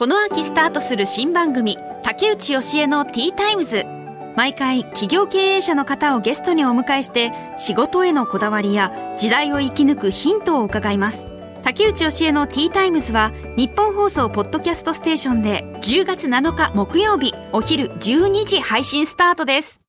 この秋スタートする新番組竹内由恵のティータイムズ。毎回企業経営者の方をゲストにお迎えして仕事へのこだわりや時代を生き抜くヒントを伺います。竹内由恵のティータイムズはニッポン放送ポッドキャストステーションで10月7日木曜日お昼12時配信スタートです。